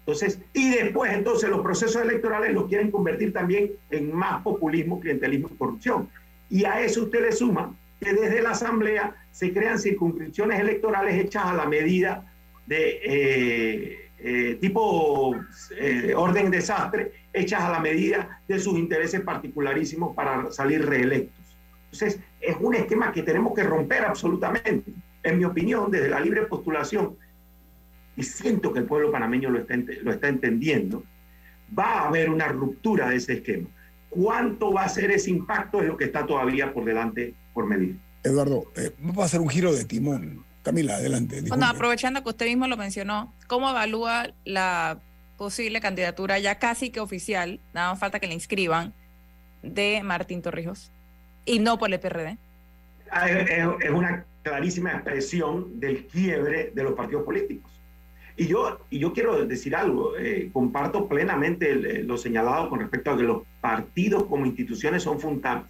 Entonces, y después entonces los procesos electorales los quieren convertir también en más populismo, clientelismo y corrupción. Y a eso usted le suma que desde la Asamblea se crean circunscripciones electorales hechas a la medida de, eh, eh, tipo eh, orden desastre, hechas a la medida de sus intereses particularísimos para salir reelectos. Entonces, es un esquema que tenemos que romper absolutamente. En mi opinión, desde la libre postulación, y siento que el pueblo panameño lo está, lo está entendiendo, va a haber una ruptura de ese esquema. ¿Cuánto va a ser ese impacto? Es lo que está todavía por delante por medir. Eduardo, eh, vamos a hacer un giro de timón. Camila, adelante. Bueno, aprovechando que usted mismo lo mencionó, ¿cómo evalúa la posible candidatura ya casi que oficial, nada más falta que le inscriban, de Martín Torrijos? Y no por el PRD. Ah, es una clarísima expresión del quiebre de los partidos políticos. Y yo, y yo quiero decir algo, eh, comparto plenamente eh, lo señalado con respecto a que los partidos como instituciones son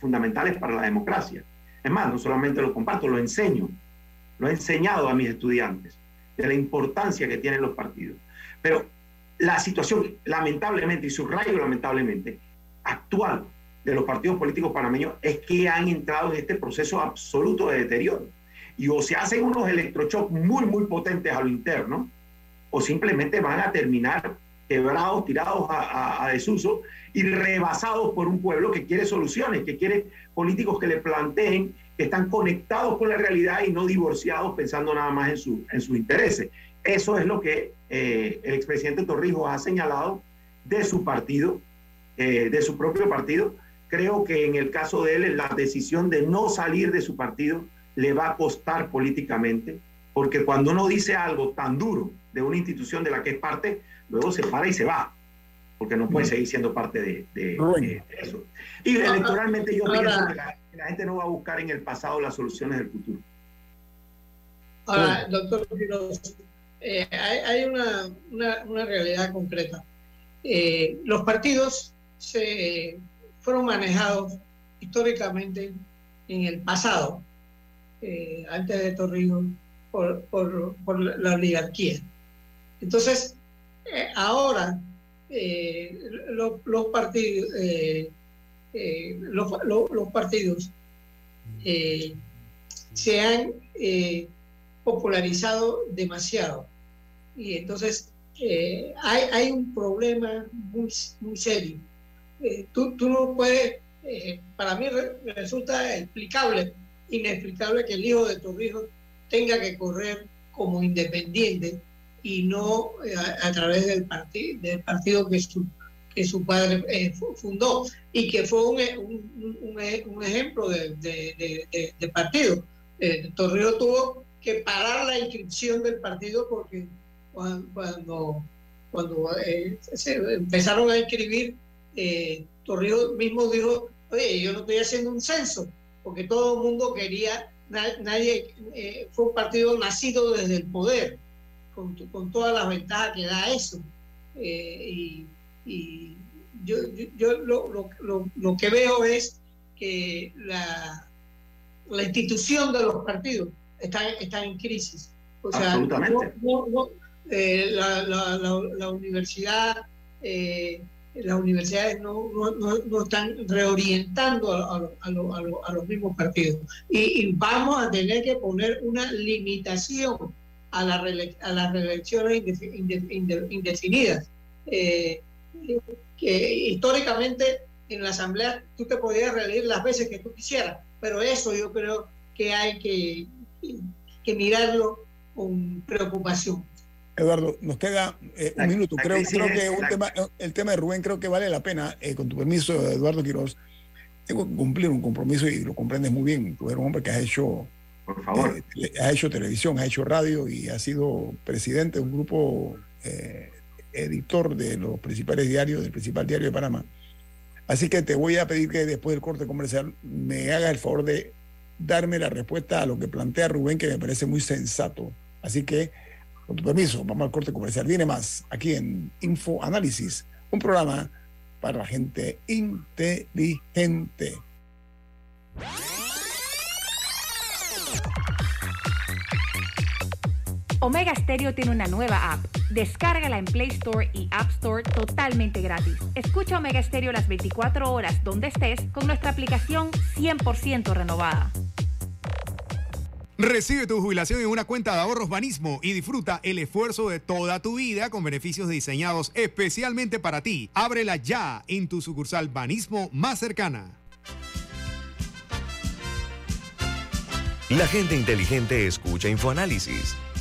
fundamentales para la democracia. Es más, no solamente lo comparto, lo enseño, lo he enseñado a mis estudiantes de la importancia que tienen los partidos. Pero la situación, lamentablemente, y subrayo lamentablemente, actual de los partidos políticos panameños es que han entrado en este proceso absoluto de deterioro. Y o se hacen unos electroshocks muy, muy potentes a lo interno, o simplemente van a terminar quebrados, tirados a, desuso y rebasados por un pueblo que quiere soluciones, que quiere políticos que le planteen que están conectados con la realidad y no divorciados pensando nada más en, su, en sus intereses. Eso es lo que eh, el expresidente Torrijos ha señalado de su partido, eh, de su propio partido. Creo que en el caso de él, la decisión de no salir de su partido le va a costar políticamente, porque cuando uno dice algo tan duro de una institución de la que es parte, luego se para y se va, porque no puede seguir siendo parte de, eso. Y electoralmente yo pienso que la, gente no va a buscar en el pasado las soluciones del futuro. Ahora, doctor eh, hay, una, una, realidad concreta. Eh, los partidos se fueron manejados históricamente en el pasado, eh, antes de Torrijos, por, por, por la oligarquía. Entonces, eh, ahora eh, los partidos, eh, los, partidos se han popularizado demasiado. Y entonces hay, hay, un problema muy, muy serio. Tú, tú, no puedes, para mí resulta explicable, inexplicable que el hijo de tu hijo tenga que correr como independiente y no eh, a, través del, partido del partido que su, que su padre eh, fundó y que fue un, un, un, ejemplo de, de, de, partido. Eh, Torrijos tuvo que parar la inscripción del partido porque cuando, cuando, se empezaron a inscribir, Torrijos mismo dijo, oye, yo no estoy haciendo un censo, porque todo el mundo quería, nadie, fue un partido nacido desde el poder con, todas las ventajas que da eso. Eh, y, yo, yo, lo, que veo es que la, la institución de los partidos está, está en crisis. O sea, eh, la, la, universidad, eh, las universidades no, no, están reorientando a, a, los mismos partidos. y, vamos a tener que poner una limitación a, la a las reelecciones indefinidas. Eh, que históricamente en la Asamblea tú te podías reelegir las veces que tú quisieras, pero eso yo creo que hay que, que mirarlo con preocupación. Eduardo, nos queda eh, un minuto. Creo, creo que un tema, el tema de Rubén creo que vale la pena. Eh, con tu permiso, Eduardo Quiroz, tengo que cumplir un compromiso y lo comprendes muy bien. Tú eres un hombre que has hecho por favor. Eh, ha hecho televisión, ha hecho radio y ha sido presidente de un grupo eh, editor de los principales diarios, del principal diario de Panamá. Así que te voy a pedir que después del corte comercial me hagas el favor de darme la respuesta a lo que plantea Rubén, que me parece muy sensato. Así que, con tu permiso, vamos al corte comercial. Viene más aquí en Info Análisis, un programa para la gente inteligente. Omega Stereo tiene una nueva app. Descárgala en Play Store y App Store totalmente gratis. Escucha Omega Stereo las 24 horas donde estés con nuestra aplicación 100% renovada. Recibe tu jubilación en una cuenta de ahorros Banismo y disfruta el esfuerzo de toda tu vida con beneficios diseñados especialmente para ti. Ábrela ya en tu sucursal Banismo más cercana. La gente inteligente escucha InfoAnálisis.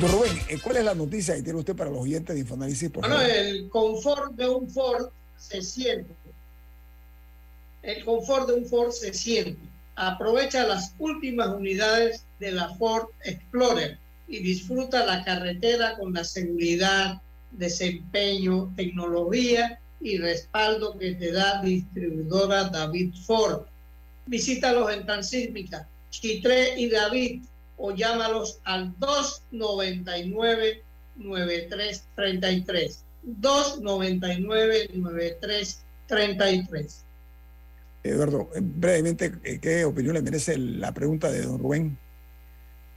Don Rubén, eh, ¿cuál es la noticia que tiene usted para los oyentes de Infoanálisis? Por Bueno, el confort de un Ford se siente. El confort de un Ford se siente. Aprovecha las últimas unidades de la Ford Explorer y disfruta la carretera con la seguridad, desempeño, tecnología y respaldo que te da distribuidora David Ford. Visítalos en Transísmica, Chitré y David o llámalos al 299-9333. 299-9333. Eduardo, eh, brevemente, eh, ¿qué opinión le merece la pregunta de don Rubén?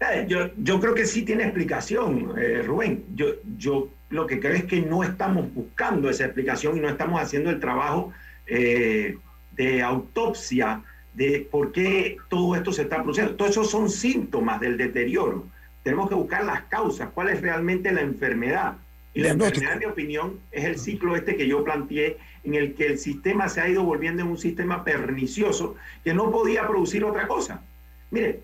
Eh, Yo, yo creo que sí tiene explicación, eh, Rubén. Yo, yo lo que creo es que no estamos buscando esa explicación y no estamos haciendo el trabajo eh, de autopsia de por qué todo esto se está produciendo. Todos esos son síntomas del deterioro. Tenemos que buscar las causas, cuál es realmente la enfermedad. Y la enfermedad, en mi opinión, es el ciclo este que yo planteé, en el que el sistema se ha ido volviendo en un sistema pernicioso que no podía producir otra cosa. Mire,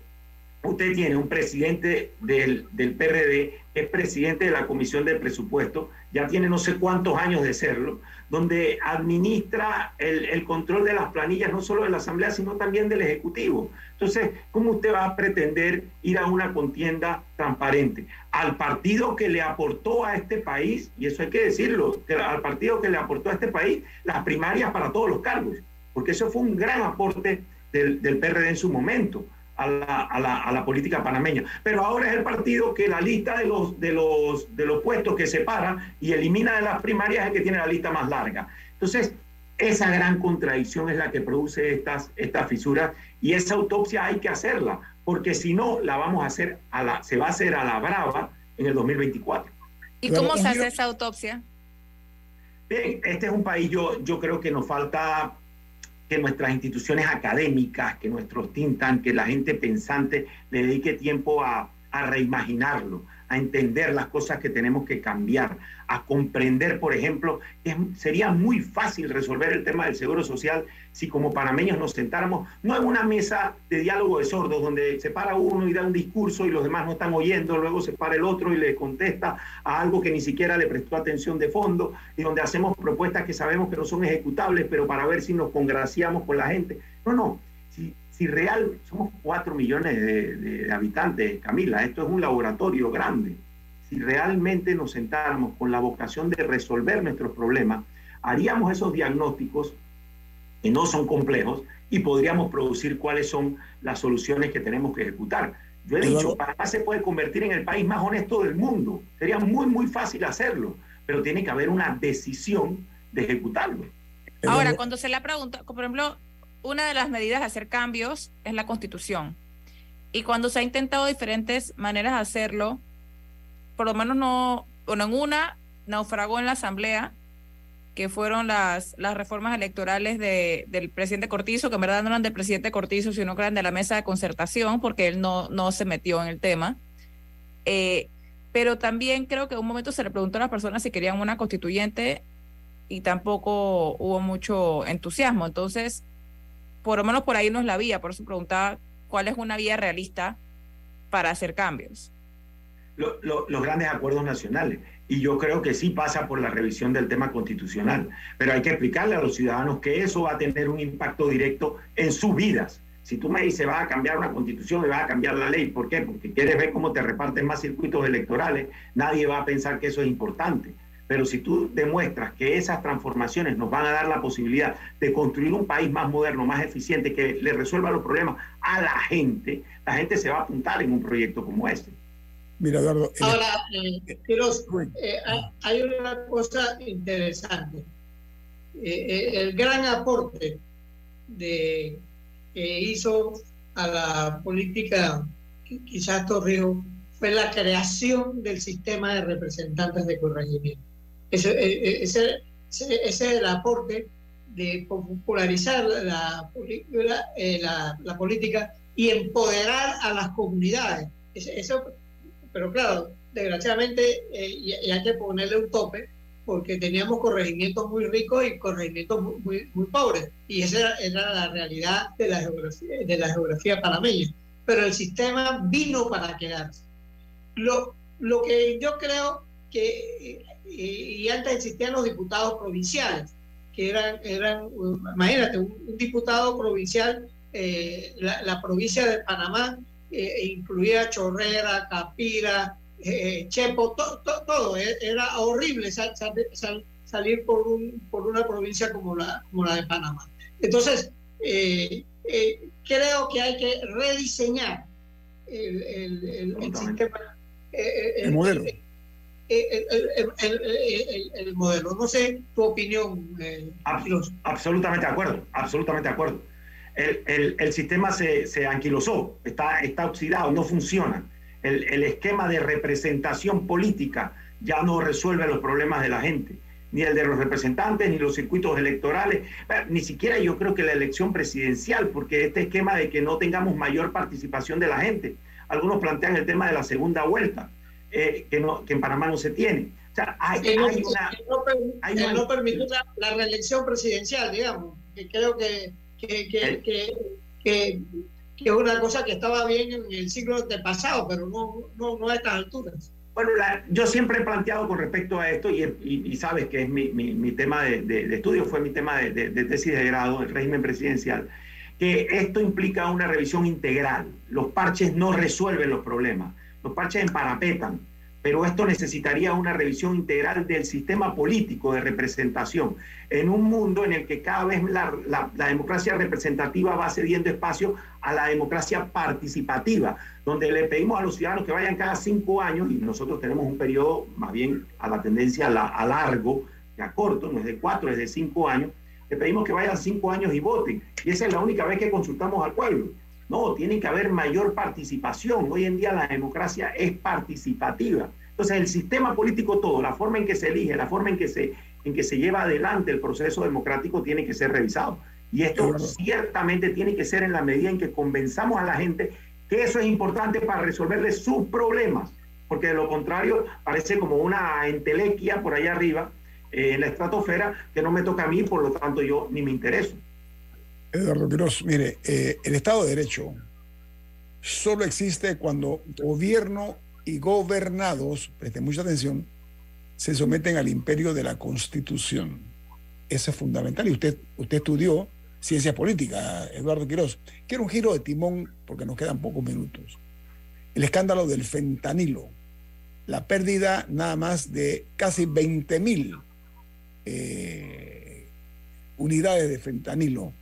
usted tiene un presidente del, del PRD, que es presidente de la Comisión de Presupuesto, ya tiene no sé cuántos años de serlo, donde administra el, el control de las planillas, no solo de la Asamblea, sino también del Ejecutivo. Entonces, ¿cómo usted va a pretender ir a una contienda transparente? Al partido que le aportó a este país, y eso hay que decirlo, al partido que le aportó a este país las primarias para todos los cargos, porque eso fue un gran aporte del, del PRD en su momento a la, a, la, a la, política panameña. Pero ahora es el partido que la lista de los, de los, de los puestos que separa y elimina de las primarias es el que tiene la lista más larga. Entonces, esa gran contradicción es la que produce estas, estas fisuras y esa autopsia hay que hacerla, porque si no, la vamos a hacer a la, se va a hacer a la brava en el 2024. ¿Y cómo se hace esa autopsia? Bien, este es un país, yo, yo creo que nos falta que nuestras instituciones académicas, que nuestros think tank, que la gente pensante le dedique tiempo a reimaginarlo, a entender las cosas que tenemos que cambiar, a comprender, por ejemplo, que sería muy fácil resolver el tema del seguro social si como panameños nos sentáramos, no en una mesa de diálogo de sordos, donde se para uno y da un discurso y los demás no están oyendo, luego se para el otro y le contesta a algo que ni siquiera le prestó atención de fondo, y donde hacemos propuestas que sabemos que no son ejecutables, pero para ver si nos congraciamos con la gente. No, no, si, si real, somos cuatro millones de, de, de habitantes, Camila, esto es un laboratorio grande. Si realmente nos sentáramos con la vocación de resolver nuestros problemas, haríamos esos diagnósticos que no son complejos y podríamos producir cuáles son las soluciones que tenemos que ejecutar. Yo he dicho, Panamá se puede convertir en el país más honesto del mundo. Sería muy, muy fácil hacerlo, pero tiene que haber una decisión de ejecutarlo. Ahora, cuando se le ha preguntado, por ejemplo, una de las medidas de hacer cambios es la constitución. Y cuando se ha intentado diferentes maneras de hacerlo, por lo menos no, bueno, en una naufragó en la asamblea, que fueron las, las reformas electorales de, del presidente Cortizo, que en verdad no eran del presidente Cortizo, sino que eran de la mesa de concertación, porque él no, no se metió en el tema. Eh, pero también creo que en un momento se le preguntó a las personas si querían una constituyente y tampoco hubo mucho entusiasmo. Entonces, por lo menos por ahí no es la vía, por eso preguntaba cuál es una vía realista para hacer cambios. Lo- lo- los grandes acuerdos nacionales. Y yo creo que sí pasa por la revisión del tema constitucional. Pero hay que explicarle a los ciudadanos que eso va a tener un impacto directo en sus vidas. Si tú me dices, vas a cambiar una constitución y vas a cambiar la ley, ¿por qué? Porque quieres ver cómo te reparten más circuitos electorales, nadie va a pensar que eso es importante. Pero si tú demuestras que esas transformaciones nos van a dar la posibilidad de construir un país más moderno, más eficiente, que le resuelva los problemas a la gente, la gente se va a apuntar en un proyecto como este. Mira, Eduardo. Ahora, eh, eh, hay- una cosa interesante. Eh, eh, el gran aporte de, que hizo a la política qui- quizás Torrijos fue la creación del sistema de representantes de corregimiento. Ese, eh, eh, ese, ese- ese es el aporte de popularizar la, la, eh, la- la política y empoderar a las comunidades. Eso, pero claro, desgraciadamente, eh, y, y hay que ponerle un tope, porque teníamos corregimientos muy ricos y corregimientos muy, muy, muy pobres. Y esa era, era la realidad de la, geografía, de la geografía panameña. Pero el sistema vino para quedarse. Lo, lo que yo creo que, y antes existían los diputados provinciales, que eran, eran imagínate, un, un diputado provincial, eh, la, la provincia de Panamá eh, incluía Chorrera, Capira, eh, Chepo, to- to- todo. Era horrible sal- sal- sal- salir por, un, por una provincia como la, como la de Panamá. Entonces, creo que hay que rediseñar el, el- el- el sistema. El modelo. Eh, el, el- el- el- el- el modelo. No sé tu opinión. eh, Abs- absolutamente de acuerdo, absolutamente de acuerdo. El, sistema se, se anquilosó, está, está oxidado, no funciona. El, el esquema de representación política ya no resuelve los problemas de la gente, ni el de los representantes, ni los circuitos electorales, eh, ni siquiera yo creo que la elección presidencial, porque este esquema de que no tengamos mayor participación de la gente. Algunos plantean el tema de la segunda vuelta, eh, que, no, que en Panamá no se tiene. O sea, hay, que no, hay una... que no per- hay que una- no la, la reelección presidencial, digamos, que creo que, que, que, es una cosa que estaba bien en el siglo antepasado, pero no, no, no a estas alturas. Bueno, la- yo siempre he planteado con respecto a esto, y, y- y sabes que es mi, mi- mi tema de, de- de estudio, fue mi tema de, de- de tesis de grado, el régimen presidencial, que esto implica una revisión integral. Los parches no resuelven los problemas, los parches emparapetan, pero esto necesitaría una revisión integral del sistema político de representación, en un mundo en el que cada vez la, democracia representativa va cediendo espacio a la democracia participativa, donde le pedimos a los ciudadanos que vayan cada cinco años, y nosotros tenemos un periodo más bien a la tendencia a, a largo, que a corto, no es de cuatro, es de cinco años, le pedimos que vayan cinco años y voten. Y esa es la única vez que consultamos al pueblo. No, tiene que haber mayor participación. Hoy en día la democracia es participativa. Entonces el sistema político todo, la forma en que se elige, la forma en que se, en que se lleva adelante el proceso democrático tiene que ser revisado. Y esto ciertamente tiene que ser en la medida en que convenzamos a la gente que eso es importante para resolverle sus problemas, porque de lo contrario parece como una entelequia por allá arriba eh, en la estratosfera que no me toca a mí, por lo tanto yo ni me intereso. Eduardo Quiroz, mire, eh, el Estado de Derecho solo existe cuando gobierno y gobernados, preste mucha atención, se someten al imperio de la Constitución. Eso es fundamental. Y usted, usted estudió ciencia política, Eduardo Quiroz. Quiero un giro de timón porque nos quedan pocos minutos. El escándalo del fentanilo, la pérdida nada más de casi 20 mil eh, unidades de fentanilo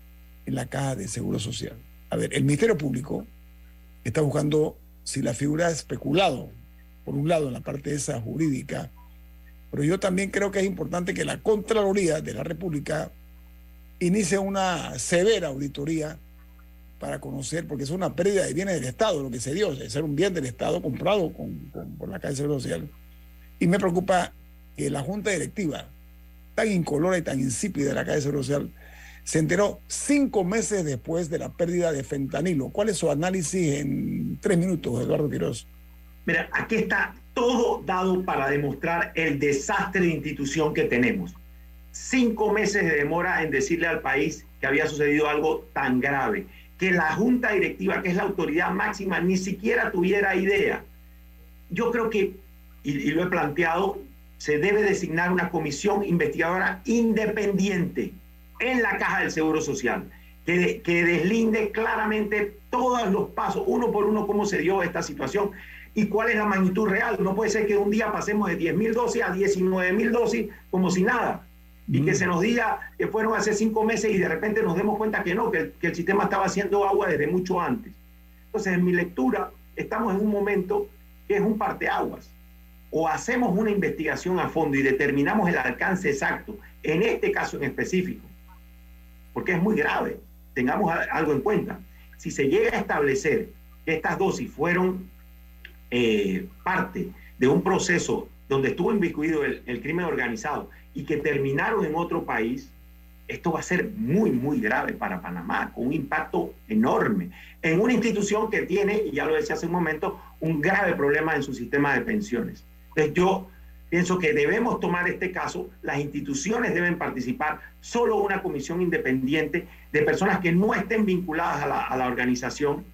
en la caja de Seguro Social. A ver, el Ministerio Público está buscando si la figura ha especulado, por un lado, en la parte esa jurídica, pero yo también creo que es importante que la Contraloría de la República inicie una severa auditoría para conocer, porque es una pérdida de bienes del Estado, lo que se dio, es ser un bien del Estado comprado con, por la Caja de Seguro Social. Y me preocupa que la Junta Directiva, tan incolora y tan insípida de la Caja de Seguro Social, se enteró cinco meses después de la pérdida de fentanilo. ¿Cuál es su análisis en tres minutos, Eduardo Quiroz? Mira, aquí está todo dado para demostrar el desastre de institución que tenemos. Cinco meses de demora en decirle al país que había sucedido algo tan grave. que la junta directiva, que es la autoridad máxima, ni siquiera tuviera idea. Yo creo que, y, y lo he planteado, se debe designar una comisión investigadora independiente en la caja del Seguro Social, que, que deslinde claramente todos los pasos, uno por uno, cómo se dio esta situación y cuál es la magnitud real. No puede ser que un día pasemos de 10 mil dosis a 19 mil dosis como si nada. Y que se nos diga que fueron hace cinco meses y de repente nos demos cuenta que no, que el, que el sistema estaba haciendo agua desde mucho antes. Entonces, en mi lectura, estamos en un momento que es un parteaguas. O hacemos una investigación a fondo y determinamos el alcance exacto, en este caso en específico, porque es muy grave, tengamos algo en cuenta. Si se llega a establecer que estas dosis fueron eh, parte de un proceso donde estuvo inmiscuido el, el, crimen organizado y que terminaron en otro país, esto va a ser muy, muy grave para Panamá, con un impacto enorme en una institución que tiene, y ya lo decía hace un momento, un grave problema en su sistema de pensiones. Entonces yo pienso que debemos tomar este caso, las instituciones deben participar, solo una comisión independiente de personas que no estén vinculadas a la, organización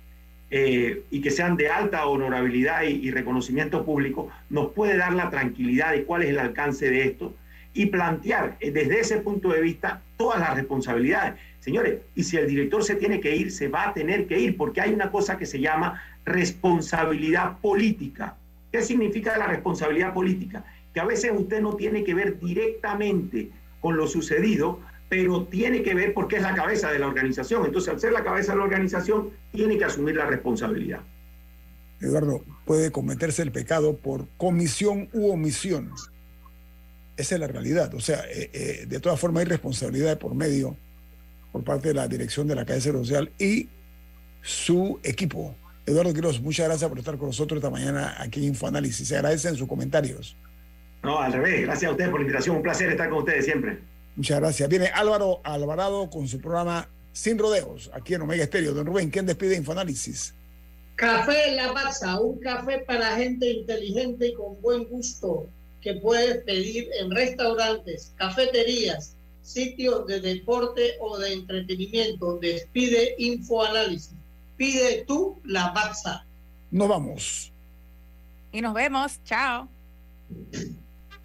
eh, y que sean de alta honorabilidad y, y, reconocimiento público, nos puede dar la tranquilidad de cuál es el alcance de esto y plantear eh, desde ese punto de vista todas las responsabilidades. Señores, y si el director se tiene que ir, se va a tener que ir, porque hay una cosa que se llama responsabilidad política. ¿Qué significa la responsabilidad política? Que a veces usted no tiene que ver directamente con lo sucedido, pero tiene que ver porque es la cabeza de la organización. Entonces, al ser la cabeza de la organización, tiene que asumir la responsabilidad. Eduardo, puede cometerse el pecado por comisión u omisión. Esa es la realidad. O sea, eh, eh, de todas formas hay responsabilidad por medio por parte de la dirección de la cadena social y su equipo. Eduardo Quiroz, muchas gracias por estar con nosotros esta mañana aquí en Infoanálisis. Se agradecen sus comentarios. No, al revés. Gracias a ustedes por la invitación. Un placer estar con ustedes siempre. Muchas gracias. Viene Álvaro Alvarado con su programa Sin Rodeos, aquí en Omega Estéreo. Don Rubén, ¿quién despide Infoanálisis? Café Lavazza, un café para gente inteligente y con buen gusto que puedes pedir en restaurantes, cafeterías, sitios de deporte o de entretenimiento. Despide Infoanálisis. Pide tú Lavazza. Nos vamos. Y nos vemos. Chao.